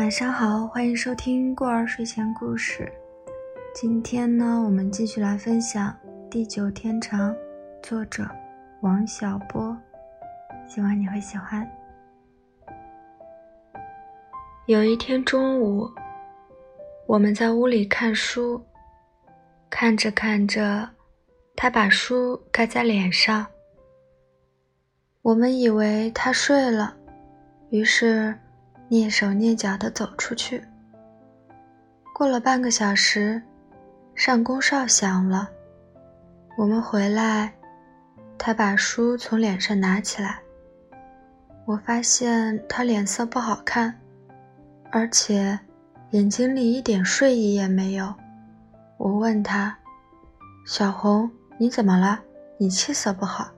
晚上好，欢迎收听过儿睡前故事。今天呢，我们继续来分享《地久天长》，作者王小波，希望你会喜欢。有一天中午，我们在屋里看书，看着看着，他把书盖在脸上。我们以为他睡了，于是。蹑手蹑脚地走出去。过了半个小时，上宫哨响了。我们回来，他把书从脸上拿起来。我发现他脸色不好看，而且眼睛里一点睡意也没有。我问他：“小红，你怎么了？你气色不好。”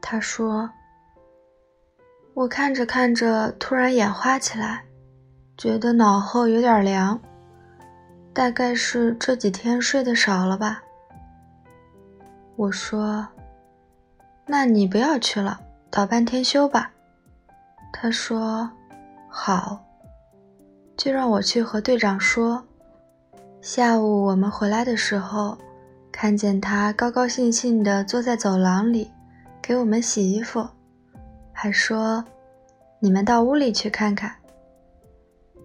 他说。我看着看着，突然眼花起来，觉得脑后有点凉，大概是这几天睡得少了吧。我说：“那你不要去了，倒半天休吧。”他说：“好。”就让我去和队长说。下午我们回来的时候，看见他高高兴兴地坐在走廊里，给我们洗衣服。还说：“你们到屋里去看看。”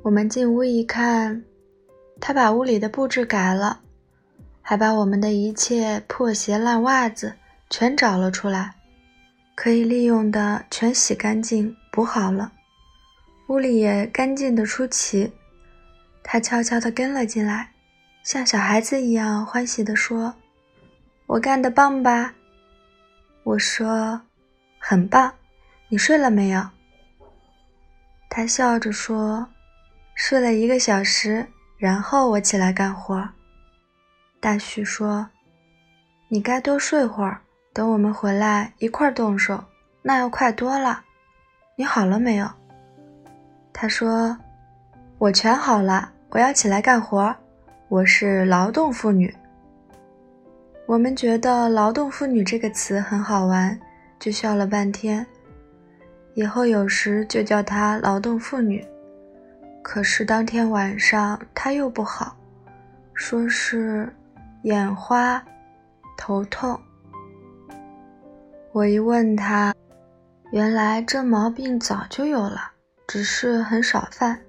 我们进屋一看，他把屋里的布置改了，还把我们的一切破鞋烂袜子全找了出来，可以利用的全洗干净补好了，屋里也干净的出奇。他悄悄地跟了进来，像小孩子一样欢喜地说：“我干得棒吧？”我说：“很棒。”你睡了没有？他笑着说：“睡了一个小时，然后我起来干活。”大旭说：“你该多睡会儿，等我们回来一块儿动手，那要快多了。你好了没有？”他说：“我全好了，我要起来干活。我是劳动妇女。”我们觉得“劳动妇女”这个词很好玩，就笑了半天。以后有时就叫她劳动妇女。可是当天晚上她又不好，说是眼花、头痛。我一问她，原来这毛病早就有了，只是很少犯。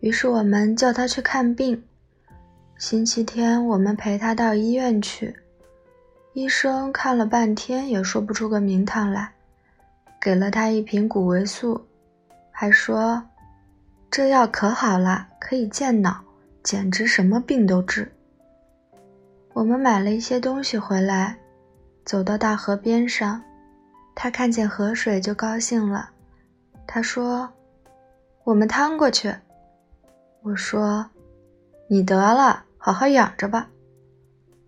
于是我们叫她去看病。星期天我们陪她到医院去，医生看了半天也说不出个名堂来。给了他一瓶谷维素，还说这药可好了，可以健脑，简直什么病都治。我们买了一些东西回来，走到大河边上，他看见河水就高兴了。他说：“我们趟过去。”我说：“你得了，好好养着吧。”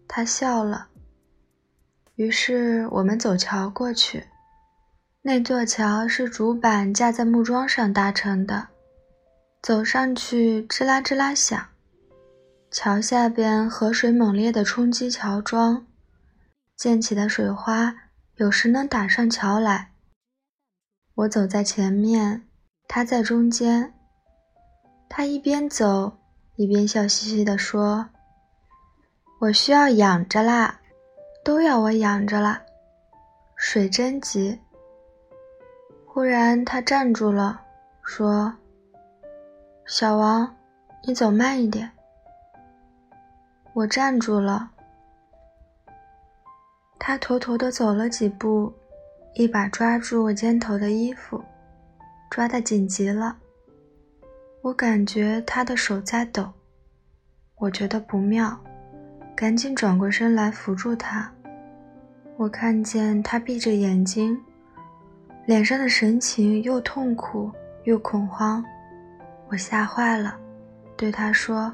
他笑了。于是我们走桥过去。那座桥是竹板架在木桩上搭成的，走上去吱啦吱啦响。桥下边河水猛烈地冲击桥桩，溅起的水花有时能打上桥来。我走在前面，他在中间。他一边走一边笑嘻嘻地说：“我需要养着啦，都要我养着啦，水真急。”忽然，他站住了，说：“小王，你走慢一点。”我站住了。他妥妥的走了几步，一把抓住我肩头的衣服，抓得紧极了。我感觉他的手在抖，我觉得不妙，赶紧转过身来扶住他。我看见他闭着眼睛。脸上的神情又痛苦又恐慌，我吓坏了，对他说：“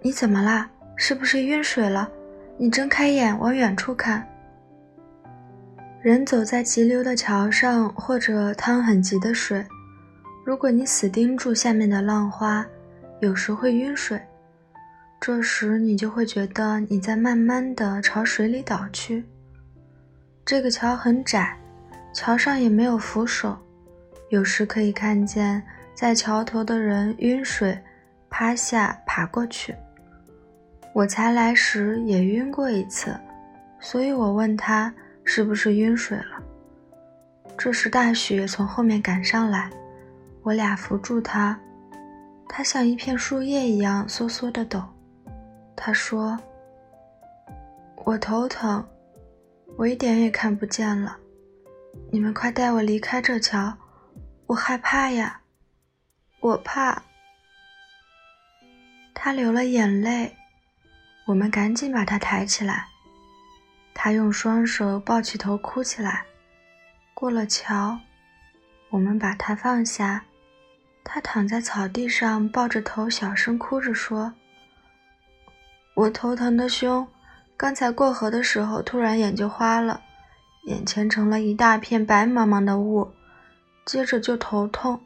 你怎么啦？是不是晕水了？你睁开眼往远处看。人走在急流的桥上，或者淌很急的水，如果你死盯住下面的浪花，有时会晕水。这时你就会觉得你在慢慢的朝水里倒去。这个桥很窄。”桥上也没有扶手，有时可以看见在桥头的人晕水，趴下爬过去。我才来时也晕过一次，所以我问他是不是晕水了。这时大雪从后面赶上来，我俩扶住他，他像一片树叶一样缩缩的抖。他说：“我头疼，我一点也看不见了。你们快带我离开这桥，我害怕呀，我怕。”他流了眼泪，我们赶紧把他抬起来。他用双手抱起头哭起来。过了桥，我们把他放下，他躺在草地上，抱着头，小声哭着说。我头疼的凶，刚才过河的时候，突然眼就花了，眼前成了一大片白茫茫的雾，接着就头痛。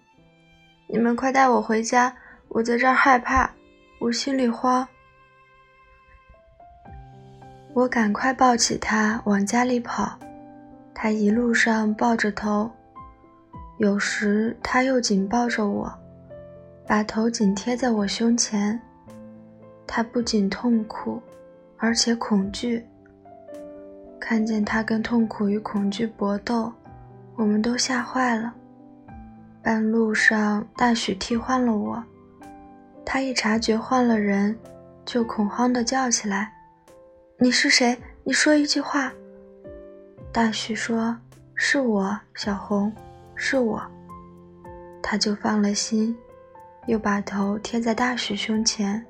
你们快带我回家，我在这儿害怕，我心里慌。我赶快抱起他往家里跑，他一路上抱着头，有时他又紧抱着我，把头紧贴在我胸前。他不仅痛苦，而且恐惧。看见他跟痛苦与恐惧搏斗，我们都吓坏了。半路上，大许替换了我。他一察觉换了人，就恐慌地叫起来：“你是谁？你说一句话。”大许说：“是我，小红，是我。”他就放了心，又把头贴在大许胸前。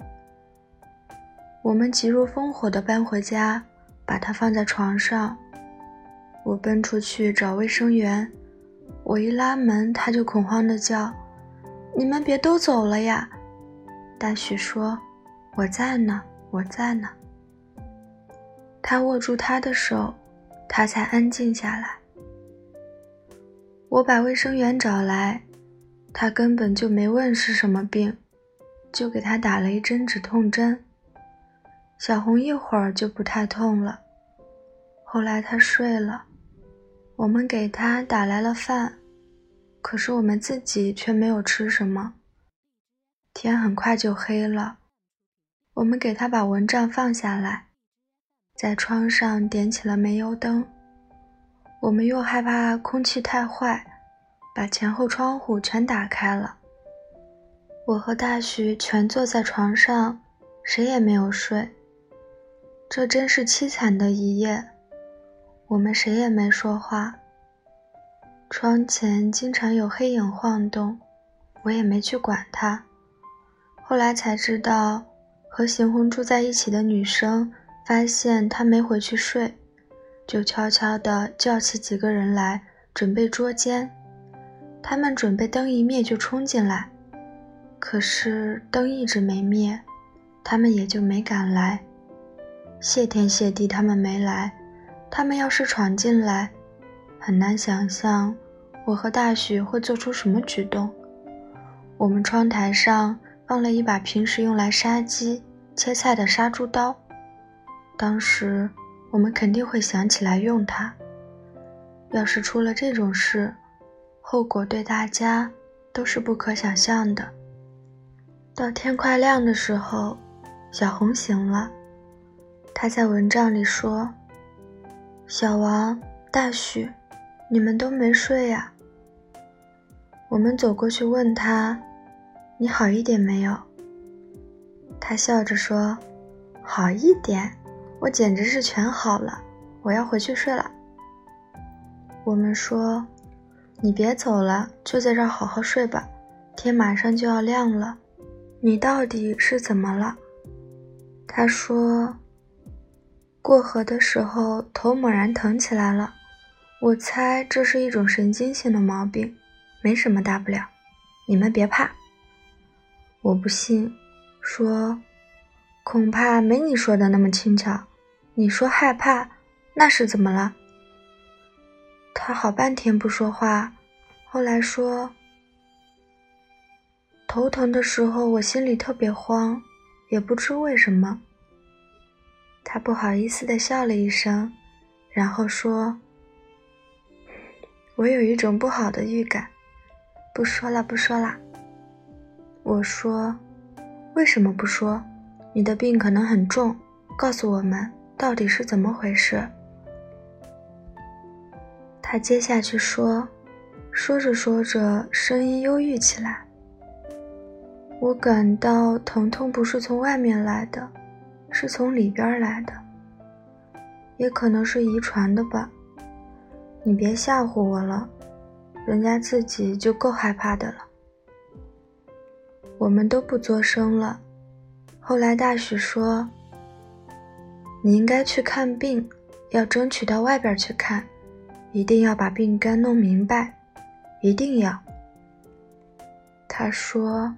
我们急如风火地搬回家，把它放在床上。我奔出去找卫生员，我一拉门，他就恐慌地叫：“你们别都走了呀！”大许说：“我在呢，我在呢。”他握住他的手，他才安静下来。我把卫生员找来，他根本就没问是什么病，就给他打了一针止痛针。小红一会儿就不太痛了，后来她睡了，我们给她打来了饭，可是我们自己却没有吃什么。天很快就黑了，我们给她把蚊帐放下来，在窗上点起了煤油灯。我们又害怕空气太坏，把前后窗户全打开了。我和大徐全坐在床上，谁也没有睡。这真是凄惨的一夜，我们谁也没说话。窗前经常有黑影晃动，我也没去管它。后来才知道，和邢红住在一起的女生发现他没回去睡，就悄悄地叫起几个人来准备捉奸。他们准备灯一灭就冲进来，可是灯一直没灭，他们也就没敢来。谢天谢地，他们没来。他们要是闯进来，很难想象我和大许会做出什么举动。我们窗台上放了一把平时用来杀鸡、切菜的杀猪刀，当时我们肯定会想起来用它。要是出了这种事，后果对大家都是不可想象的。到天快亮的时候，小红醒了。他在蚊帐里说：“小王、大许，你们都没睡呀？”我们走过去问他：“你好一点没有？”他笑着说：“好一点，我简直是全好了。我要回去睡了。”我们说：“你别走了，就在这儿好好睡吧，天马上就要亮了。你到底是怎么了？”他说。过河的时候，头猛然疼起来了。我猜这是一种神经性的毛病，没什么大不了。你们别怕。我不信，说恐怕没你说的那么轻巧。你说害怕，那是怎么了？他好半天不说话，后来说头疼的时候，我心里特别慌，也不知为什么。他不好意思地笑了一声，然后说：“我有一种不好的预感，不说了，不说了。”我说：“为什么不说？你的病可能很重，告诉我们到底是怎么回事。”他接下去说，说着说着，声音忧郁起来。我感到疼痛不是从外面来的，是从里边来的，也可能是遗传的吧。你别吓唬我了，人家自己就够害怕的了。我们都不作声了。后来大许说：“你应该去看病，要争取到外边去看，一定要把病根弄明白，一定要。”他说：“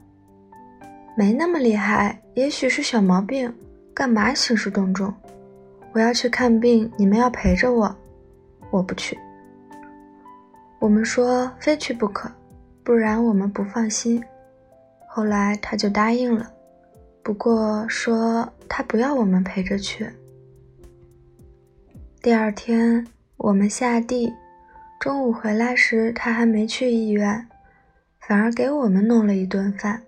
没那么厉害，也许是小毛病，干嘛兴师动众？我要去看病，你们要陪着我，我不去。”我们说非去不可，不然我们不放心。后来他就答应了，不过说他不要我们陪着去。第二天我们下地，中午回来时他还没去医院，反而给我们弄了一顿饭，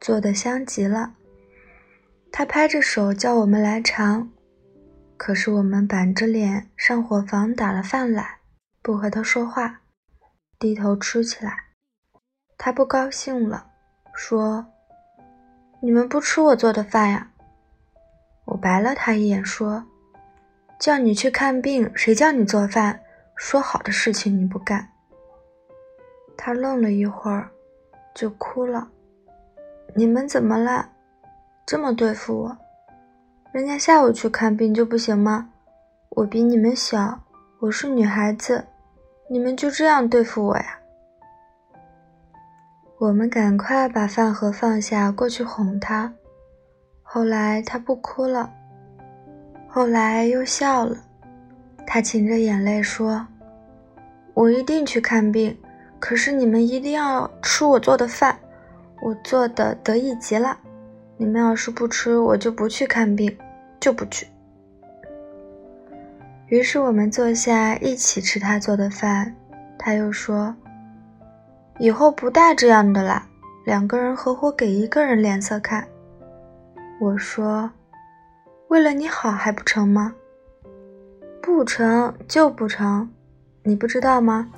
做的香极了。他拍着手叫我们来尝，可是我们板着脸上伙房打了饭来，不和他说话，低头吃起来。他不高兴了。说：“你们不吃我做的饭呀？”我白了他一眼，说：“叫你去看病，谁叫你做饭？说好的事情你不干。”他愣了一会儿，就哭了。“你们怎么了？这么对付我？人家下午去看病就不行吗？我比你们小，我是女孩子，你们就这样对付我呀？”我们赶快把饭盒放下，过去哄他。后来他不哭了，后来又笑了。他噙着眼泪说：“我一定去看病，可是你们一定要吃我做的饭，我做的得意极了。你们要是不吃，我就不去看病，就不去。”于是我们坐下一起吃他做的饭。他又说。以后不带这样的啦，两个人合伙给一个人脸色看。我说：“为了你好还不成吗？不成就不成，你不知道吗？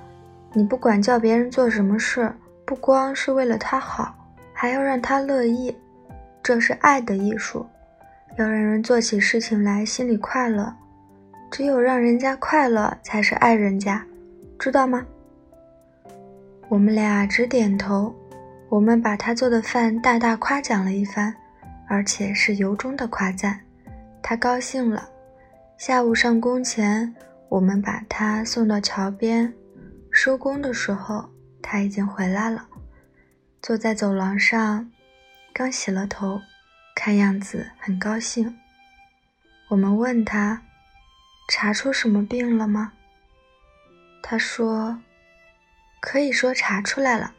你不管叫别人做什么事，不光是为了他好，还要让他乐意，这是爱的艺术。要让人做起事情来心里快乐，只有让人家快乐才是爱人家，知道吗？”我们俩只点头，我们把他做的饭大大夸奖了一番，而且是由衷的夸赞。他高兴了。下午上工前，我们把他送到桥边，收工的时候他已经回来了，坐在走廊上，刚洗了头，看样子很高兴。我们问他，查出什么病了吗？他说。可以说查出来了，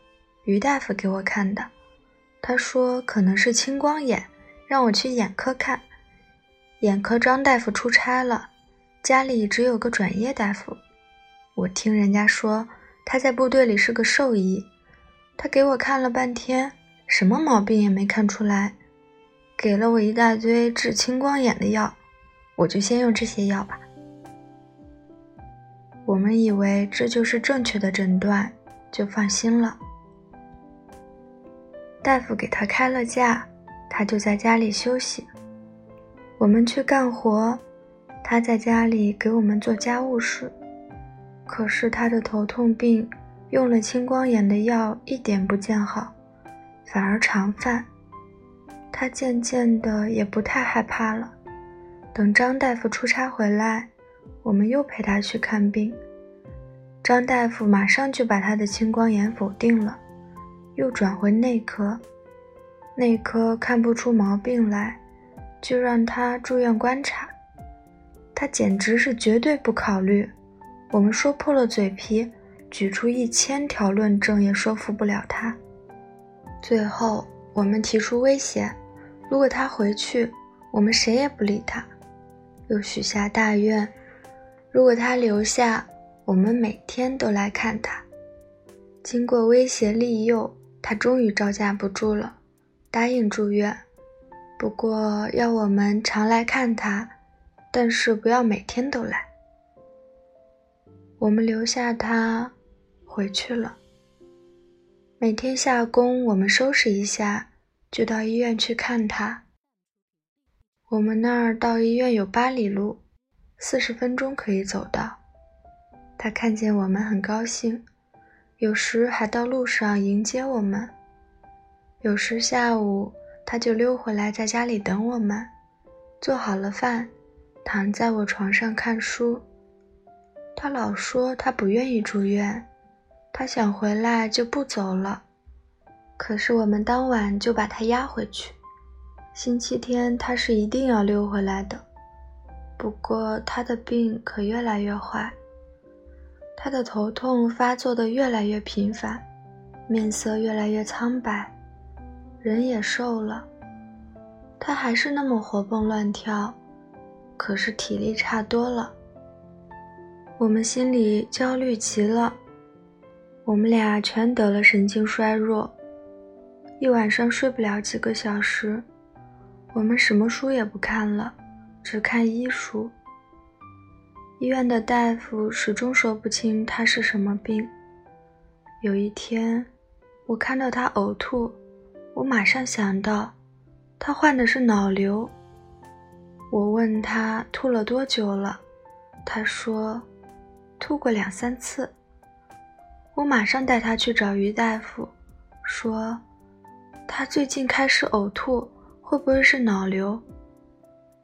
于大夫给我看的。他说可能是青光眼，让我去眼科看。眼科张大夫出差了，家里只有个转业大夫。我听人家说他在部队里是个兽医。他给我看了半天，什么毛病也没看出来，给了我一大堆治青光眼的药，我就先用这些药吧。我们以为这就是正确的诊断，就放心了。大夫给他开了假，他就在家里休息。我们去干活，他在家里给我们做家务事。可是他的头痛病用了青光眼的药，一点不见好，反而常犯。他渐渐的也不太害怕了。等张大夫出差回来。我们又陪他去看病，张大夫马上就把他的青光眼否定了，又转回内科，内科看不出毛病来，就让他住院观察。他简直是绝对不考虑，我们说破了嘴皮，举出一千条论证也说服不了他。最后我们提出威胁，如果他回去，我们谁也不理他，又许下大愿。如果他留下，我们每天都来看他。经过威胁利诱，他终于招架不住了，答应住院，不过要我们常来看他，但是不要每天都来。我们留下他回去了。每天下工，我们收拾一下，就到医院去看他。我们那儿到医院有八里路，四十分钟可以走到。他看见我们很高兴，有时还到路上迎接我们。有时下午他就溜回来，在家里等我们，做好了饭，躺在我床上看书。他老说他不愿意住院。他想回来就不走了，可是我们当晚就把他押回去。星期天他是一定要溜回来的。不过他的病可越来越坏，他的头痛发作的越来越频繁，面色越来越苍白，人也瘦了。他还是那么活蹦乱跳，可是体力差多了。我们心里焦虑极了。我们俩全得了神经衰弱，一晚上睡不了几个小时。我们什么书也不看了，只看医书。医院的大夫始终说不清他是什么病。有一天，我看到他呕吐，我马上想到，他患的是脑瘤。我问他吐了多久了，他说，吐过两三次。我马上带他去找于大夫，说：“他最近开始呕吐，会不会是脑瘤？”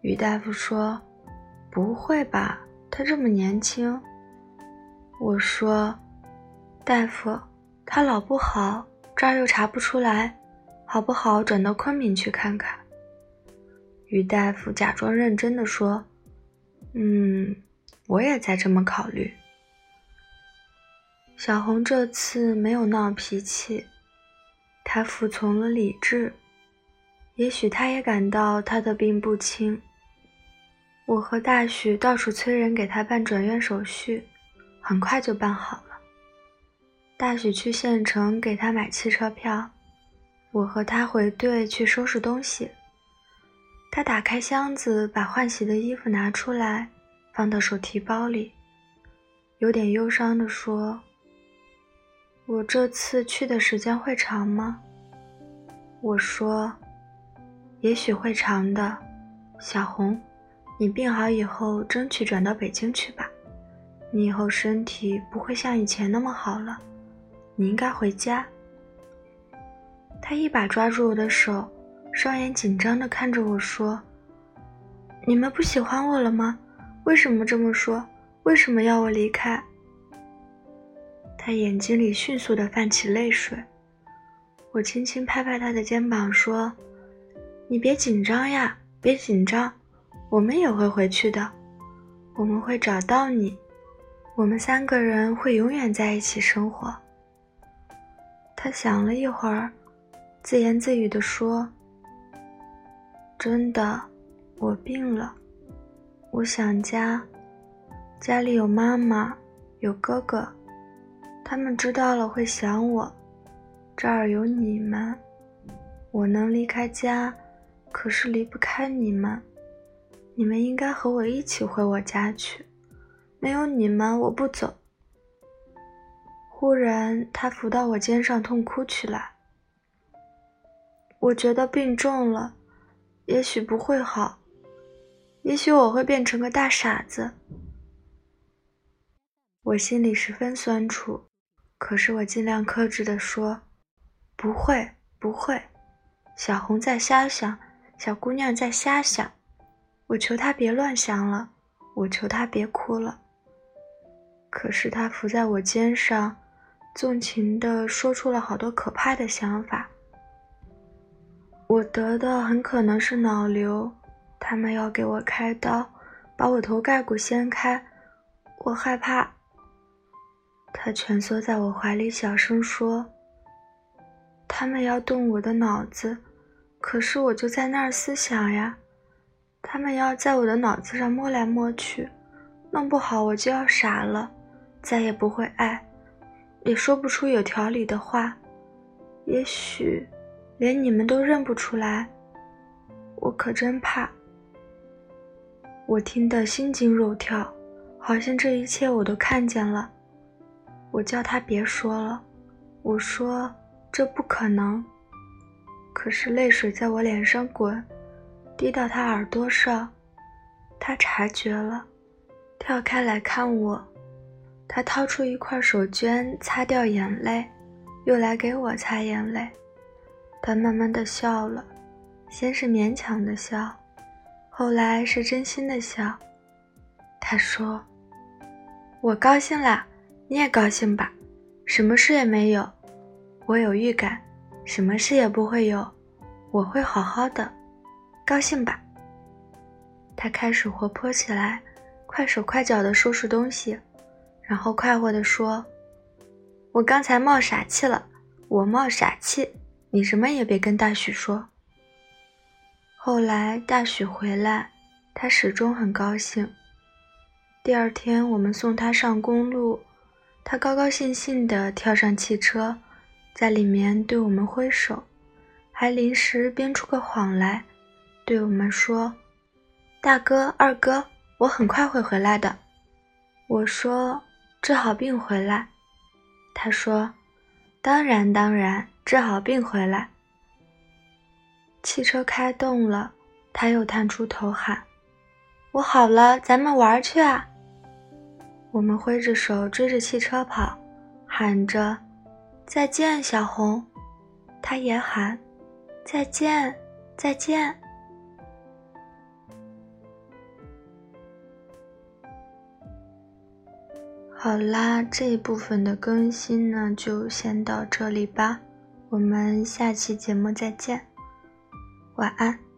于大夫说：“不会吧，他这么年轻。”我说：“大夫，他老不好，这儿又查不出来，好不好转到昆明去看看？”于大夫假装认真的说：“嗯，我也在这么考虑。”小红这次没有闹脾气，她服从了理智。也许她也感到她的病不轻。我和大许到处催人给她办转院手续，很快就办好了。大许去县城给她买汽车票，我和他回队去收拾东西。他打开箱子，把换洗的衣服拿出来，放到手提包里，有点忧伤地说。我这次去的时间会长吗？我说，也许会长的。小红，你病好以后，争取转到北京去吧。你以后身体不会像以前那么好了，你应该回家。他一把抓住我的手，双眼紧张地看着我说：“你们不喜欢我了吗？为什么这么说？为什么要我离开？”他眼睛里迅速地泛起泪水，我轻轻拍拍他的肩膀说：“你别紧张呀，别紧张，我们也会回去的，我们会找到你，我们三个人会永远在一起生活。”他想了一会儿，自言自语地说：“真的，我病了，我想家，家里有妈妈，有哥哥。”他们知道了会想我，这儿有你们，我能离开家，可是离不开你们。你们应该和我一起回我家去，没有你们我不走。忽然，他伏到我肩上痛哭起来。我觉得病重了，也许不会好，也许我会变成个大傻子。我心里十分酸楚。可是我尽量克制地说：“不会，不会。”小红在瞎想，小姑娘在瞎想。我求她别乱想了，我求她别哭了。可是她伏在我肩上，纵情地说出了好多可怕的想法。我得的很可能是脑瘤，他们要给我开刀，把我头盖骨掀开，我害怕。他蜷缩在我怀里，小声说：“他们要动我的脑子，可是我就在那儿思想呀。他们要在我的脑子上摸来摸去，弄不好我就要傻了，再也不会爱，也说不出有条理的话。也许，连你们都认不出来，我可真怕。我听得心惊肉跳，好像这一切我都看见了。我叫他别说了，我说这不可能。可是泪水在我脸上滚，滴到他耳朵上，他察觉了，跳开来看我。他掏出一块手绢擦掉眼泪，又来给我擦眼泪。他慢慢的笑了，先是勉强的笑，后来是真心的笑。他说：“我高兴了，你也高兴吧，什么事也没有。我有预感，什么事也不会有，我会好好的，高兴吧。”他开始活泼起来，快手快脚的收拾东西。然后快活地说：“我刚才冒傻气了，我冒傻气，你什么也别跟大许说。”后来大许回来，他始终很高兴。第二天我们送他上公路，他高高兴兴地跳上汽车，在里面对我们挥手，还临时编出个谎来，对我们说：“大哥、二哥，我很快会回来的。”我说。治好病回来，他说：“当然，当然，治好病回来。”汽车开动了，他又探出头喊：“我好了，咱们玩去啊！”我们挥着手追着汽车跑，喊着：“再见，小红！”他也喊：“再见，再见。”好啦，这一部分的更新呢，就先到这里吧。我们下期节目再见，晚安。